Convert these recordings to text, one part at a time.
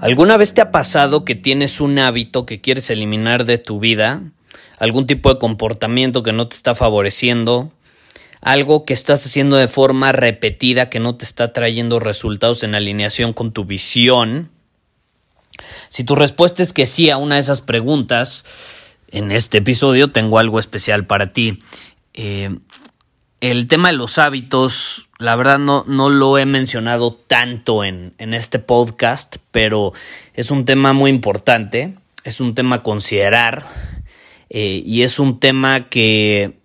¿Alguna vez te ha pasado que tienes un hábito que quieres eliminar de tu vida? ¿Algún tipo de comportamiento que no te está favoreciendo? ¿Algo que estás haciendo de forma repetida que no te está trayendo resultados en alineación con tu visión? Si tu respuesta es que sí a una de esas preguntas, en este episodio tengo algo especial para ti. Eh, el tema de los hábitos, la verdad no, no lo he mencionado tanto en, en, este podcast, pero es un tema muy importante, es un tema a considerar eh, y es un tema que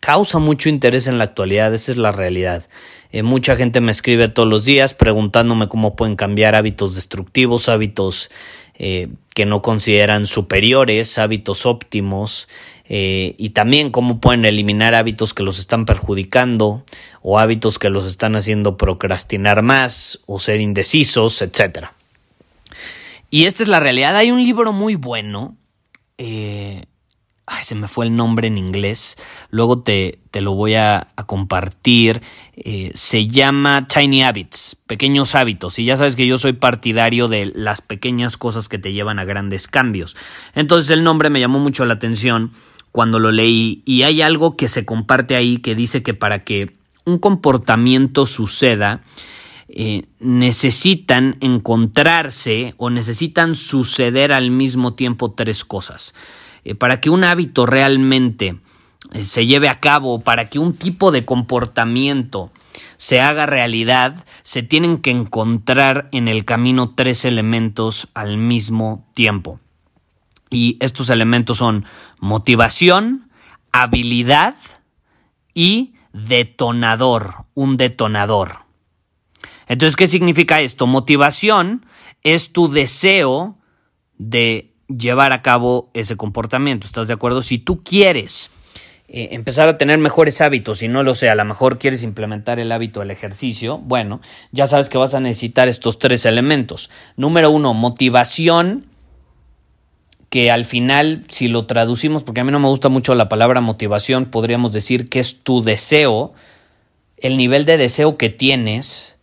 causa mucho interés en la actualidad, esa es la realidad. Eh, mucha gente me escribe todos los días preguntándome cómo pueden cambiar hábitos destructivos, hábitos eh, que no consideran superiores, hábitos óptimos, eh, y también cómo pueden eliminar hábitos que los están perjudicando o hábitos que los están haciendo procrastinar más o ser indecisos, etc. Y esta es la realidad. Hay un libro muy bueno. Eh, ay, se me fue el nombre en inglés. Luego te, te lo voy a, compartir. Eh, se llama Tiny Habits, pequeños hábitos. Y ya sabes que yo soy partidario de las pequeñas cosas que te llevan a grandes cambios. Entonces el nombre me llamó mucho la atención cuando lo leí y hay algo que se comparte ahí que dice que para que un comportamiento suceda, eh, necesitan encontrarse o necesitan suceder al mismo tiempo tres cosas. Eh, para que un hábito realmente eh, se lleve a cabo, para que un tipo de comportamiento se haga realidad, se tienen que encontrar en el camino tres elementos al mismo tiempo. Y estos elementos son motivación, habilidad y detonador, un detonador. Entonces, ¿qué significa esto? Motivación es tu deseo de llevar a cabo ese comportamiento. ¿Estás de acuerdo? Si tú quieres eh, empezar a tener mejores hábitos y no lo sé, a lo mejor quieres implementar el hábito del ejercicio, bueno, ya sabes que vas a necesitar estos tres elementos. Número uno, motivación que al final, si lo traducimos, porque a mí no me gusta mucho la palabra motivación, podríamos decir que es tu deseo, el nivel de deseo que tienes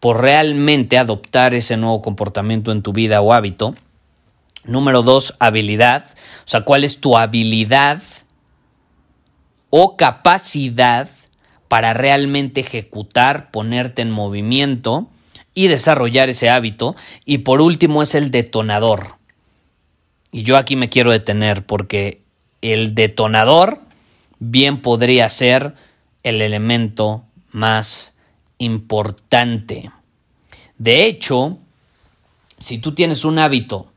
por realmente adoptar ese nuevo comportamiento en tu vida o hábito. Número dos, habilidad. O sea, ¿cuál es tu habilidad o capacidad para realmente ejecutar, ponerte en movimiento y desarrollar ese hábito? Y por último es el detonador. Y yo aquí me quiero detener porque el detonador bien podría ser el elemento más importante. De hecho, si tú tienes un hábito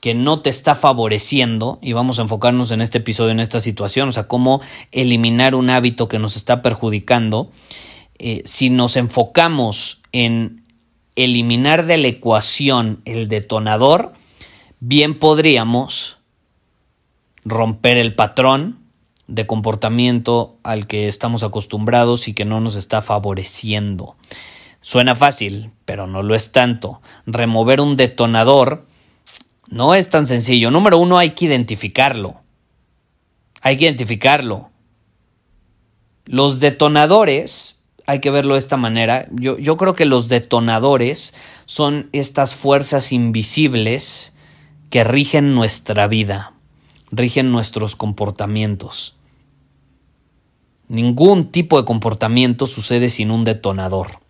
que no te está favoreciendo, y vamos a enfocarnos en este episodio, en esta situación, o sea, cómo eliminar un hábito que nos está perjudicando, eh, si nos enfocamos en eliminar de la ecuación el detonador, bien podríamos romper el patrón de comportamiento al que estamos acostumbrados y que no nos está favoreciendo. Suena fácil, pero no lo es tanto. Remover un detonador no es tan sencillo. Número uno, hay que identificarlo. Hay que identificarlo. Los detonadores, hay que verlo de esta manera. Yo, yo creo que los detonadores son estas fuerzas invisibles que rigen nuestra vida, rigen nuestros comportamientos. Ningún tipo de comportamiento sucede sin un detonador.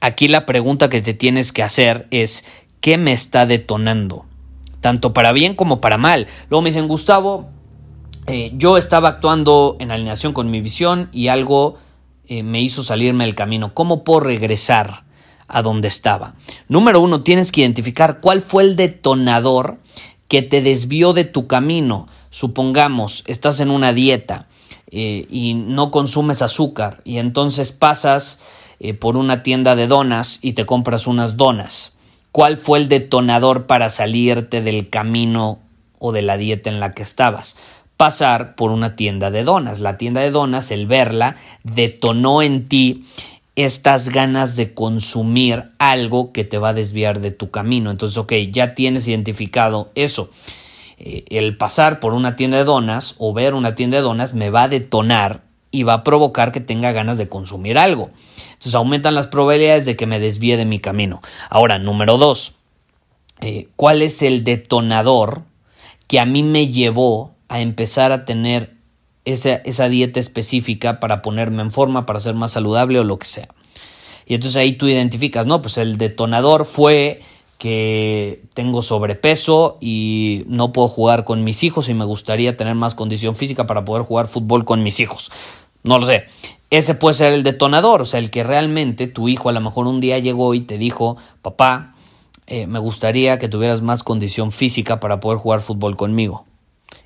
Aquí la pregunta que te tienes que hacer es, ¿qué me está detonando? tanto para bien como para mal. Luego me dicen, Gustavo, eh, yo estaba actuando en alineación con mi visión y algo eh, me hizo salirme del camino. ¿Cómo puedo regresar a donde estaba? Número uno, tienes que identificar cuál fue el detonador que te desvió de tu camino. Supongamos, estás en una dieta eh, y no consumes azúcar y entonces pasas por una tienda de donas y te compras unas donas. ¿Cuál fue el detonador para salirte del camino o de la dieta en la que estabas? pasar por una tienda de donas. La tienda de donas, el verla, detonó en ti estas ganas de consumir algo que te va a desviar de tu camino. Entonces, ok, ya tienes identificado eso. Eh, el pasar por una tienda de donas o ver una tienda de donas me va a detonar y va a provocar que tenga ganas de consumir algo. Entonces aumentan las probabilidades de que me desvíe de mi camino. Ahora, número dos, eh, ¿cuál es el detonador que a mí me llevó a empezar a tener esa, dieta específica para ponerme en forma, para ser más saludable o lo que sea. Y entonces ahí tú identificas, no, pues el detonador fue que tengo sobrepeso y no puedo jugar con mis hijos y me gustaría tener más condición física para poder jugar fútbol con mis hijos. No lo sé. Ese puede ser el detonador, o sea, el que realmente tu hijo a lo mejor un día llegó y te dijo, papá, eh, me gustaría que tuvieras más condición física para poder jugar fútbol conmigo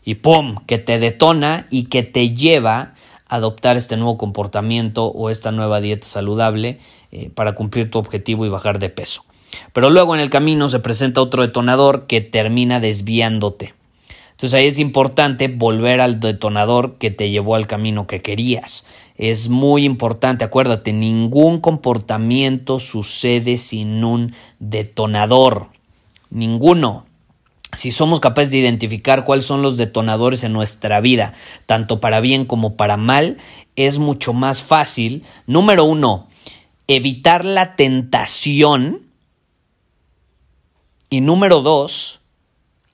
y ¡pum! que te detona y que te lleva a adoptar este nuevo comportamiento o esta nueva dieta saludable eh, para cumplir tu objetivo y bajar de peso. Pero luego en el camino se presenta otro detonador que termina desviándote. Entonces ahí es importante volver al detonador que te llevó al camino que querías. Es muy importante, acuérdate, ningún comportamiento sucede sin un detonador. Ninguno si somos capaces de identificar cuáles son los detonadores en nuestra vida, tanto para bien como para mal, es mucho más fácil, número uno, evitar la tentación y número dos,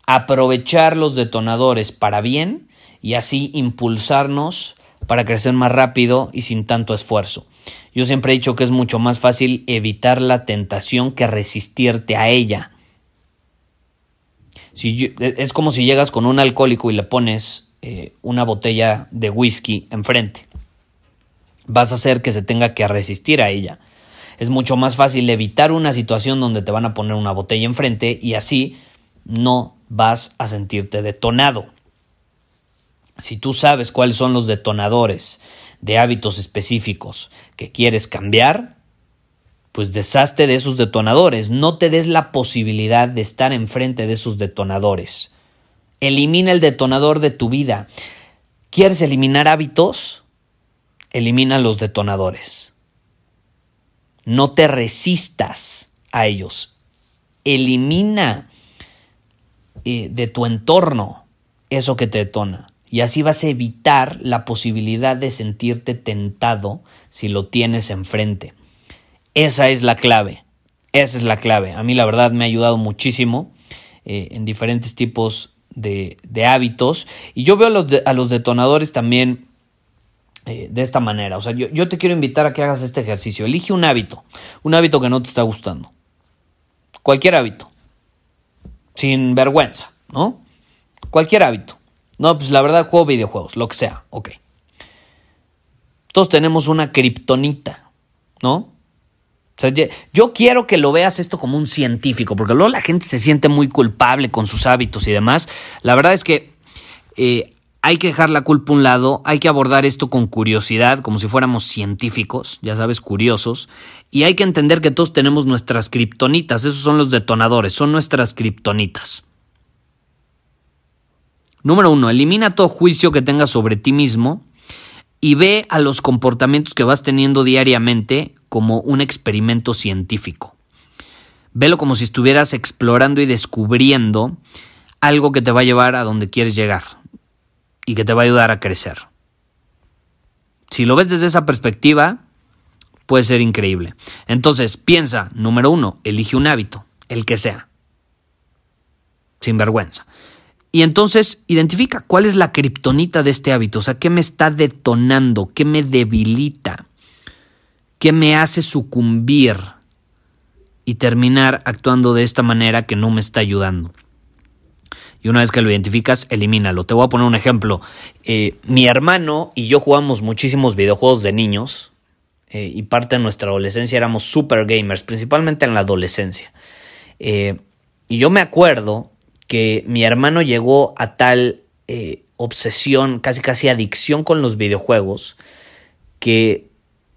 aprovechar los detonadores para bien y así impulsarnos para crecer más rápido y sin tanto esfuerzo. Yo siempre he dicho que es mucho más fácil evitar la tentación que resistirte a ella. E, es como si llegas con un alcohólico y le pones eh, una botella de whisky enfrente. Vas a hacer que se tenga que resistir a ella. Es mucho más fácil evitar una situación donde te van a poner una botella enfrente y así no vas a sentirte detonado. Si tú sabes cuáles son los detonadores de hábitos específicos que quieres cambiar, pues deshazte de esos detonadores, no te des la posibilidad de estar enfrente de esos detonadores. Elimina el detonador de tu vida. ¿Quieres eliminar hábitos? Elimina los detonadores. No te resistas a ellos. Elimina eh, de tu entorno eso que te detona. Y así vas a evitar la posibilidad de sentirte tentado si lo tienes enfrente. Esa es la clave. Esa es la clave. A mí la verdad me ha ayudado muchísimo eh, en diferentes tipos de, hábitos. Y yo veo a los, a los detonadores también eh, de esta manera. O sea, yo, yo te quiero invitar a que hagas este ejercicio. Elige un hábito. Un hábito que no te está gustando. Cualquier hábito. Sin vergüenza, ¿no? Cualquier hábito. No, pues la verdad juego videojuegos, lo que sea, ok. Todos tenemos una kriptonita, ¿no? Yo quiero que lo veas esto como un científico, porque luego la gente se siente muy culpable con sus hábitos y demás. La verdad es que eh, hay que dejar la culpa a un lado, hay que abordar esto con curiosidad, como si fuéramos científicos, ya sabes, curiosos, y hay que entender que todos tenemos nuestras kriptonitas, esos son los detonadores, son nuestras kriptonitas. Número uno, elimina todo juicio que tengas sobre ti mismo y ve a los comportamientos que vas teniendo diariamente como un experimento científico. Velo como si estuvieras explorando y descubriendo algo que te va a llevar a donde quieres llegar y que te va a ayudar a crecer. Si lo ves desde esa perspectiva, puede ser increíble. Entonces, piensa, número uno, elige un hábito, el que sea, sin vergüenza. Y entonces identifica cuál es la kriptonita de este hábito, o sea, qué me está detonando, qué me debilita, qué me hace sucumbir y terminar actuando de esta manera que no me está ayudando. Y una vez que lo identificas, elimínalo. Te voy a poner un ejemplo. Eh, mi hermano y yo jugamos muchísimos videojuegos de niños. Eh, y parte de nuestra adolescencia éramos super gamers, principalmente en la adolescencia. Eh, y yo me acuerdo que mi hermano llegó a tal obsesión, casi casi adicción con los videojuegos, que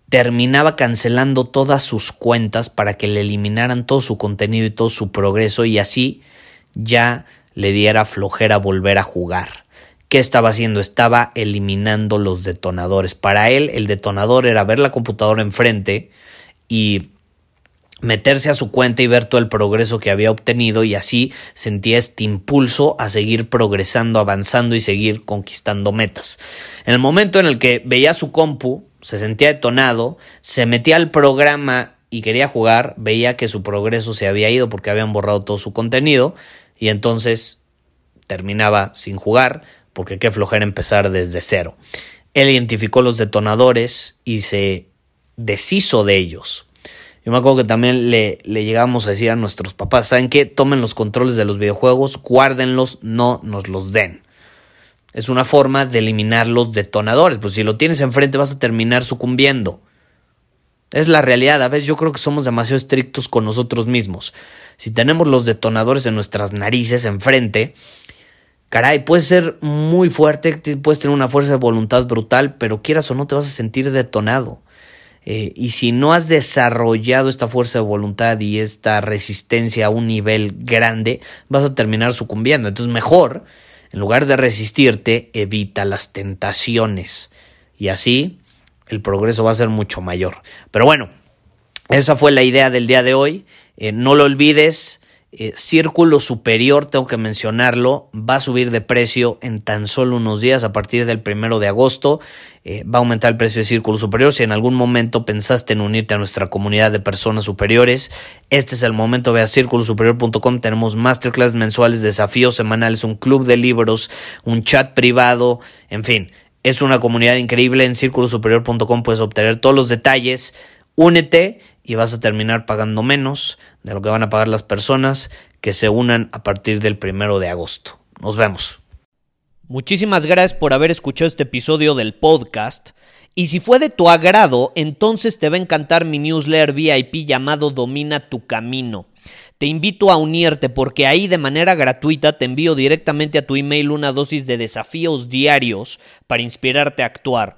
terminaba cancelando todas sus cuentas para que le eliminaran todo su contenido y todo su progreso y así ya le diera flojera volver a jugar. ¿Qué estaba haciendo? Estaba eliminando los detonadores. Para él el detonador era ver la computadora enfrente y meterse a su cuenta y ver todo el progreso que había obtenido y así sentía este impulso a seguir progresando, avanzando y seguir conquistando metas. En el momento en el que veía su compu, se sentía detonado, se metía al programa y quería jugar, veía que su progreso se había ido porque habían borrado todo su contenido y entonces terminaba sin jugar porque qué flojera empezar desde cero. Él identificó los detonadores y se deshizo de ellos. Yo me acuerdo que también le, le llegamos a decir a nuestros papás, ¿saben qué? Tomen los controles de los videojuegos, guárdenlos, no nos los den. Es una forma de eliminar los detonadores, pues si lo tienes enfrente vas a terminar sucumbiendo. Es la realidad, a veces yo creo que somos demasiado estrictos con nosotros mismos. Si tenemos los detonadores en nuestras narices enfrente, caray, puede ser muy fuerte, puedes tener una fuerza de voluntad brutal, pero quieras o no te vas a sentir detonado. Eh, y si no has desarrollado esta fuerza de voluntad y esta resistencia a un nivel grande, vas a terminar sucumbiendo. Entonces mejor, en lugar de resistirte, evita las tentaciones. Y así el progreso va a ser mucho mayor. Pero bueno, esa fue la idea del día de hoy. Eh, no lo olvides. Eh, círculo superior, tengo que mencionarlo, va a subir de precio en tan solo unos días a partir del primero de agosto. Eh, va a aumentar el precio de Círculo Superior. Si en algún momento pensaste en unirte a nuestra comunidad de personas superiores, este es el momento. Ve a círculosuperior.com. Tenemos masterclass mensuales, desafíos semanales, un club de libros, un chat privado, en fin. Es una comunidad increíble. En círculosuperior.com puedes obtener todos los detalles. Únete y vas a terminar pagando menos de lo que van a pagar las personas que se unan a partir del primero de agosto. Nos vemos. Muchísimas gracias por haber escuchado este episodio del podcast. Y si fue de tu agrado, entonces te va a encantar mi newsletter VIP llamado Domina tu Camino. Te invito a unirte porque ahí de manera gratuita te envío directamente a tu email una dosis de desafíos diarios para inspirarte a actuar.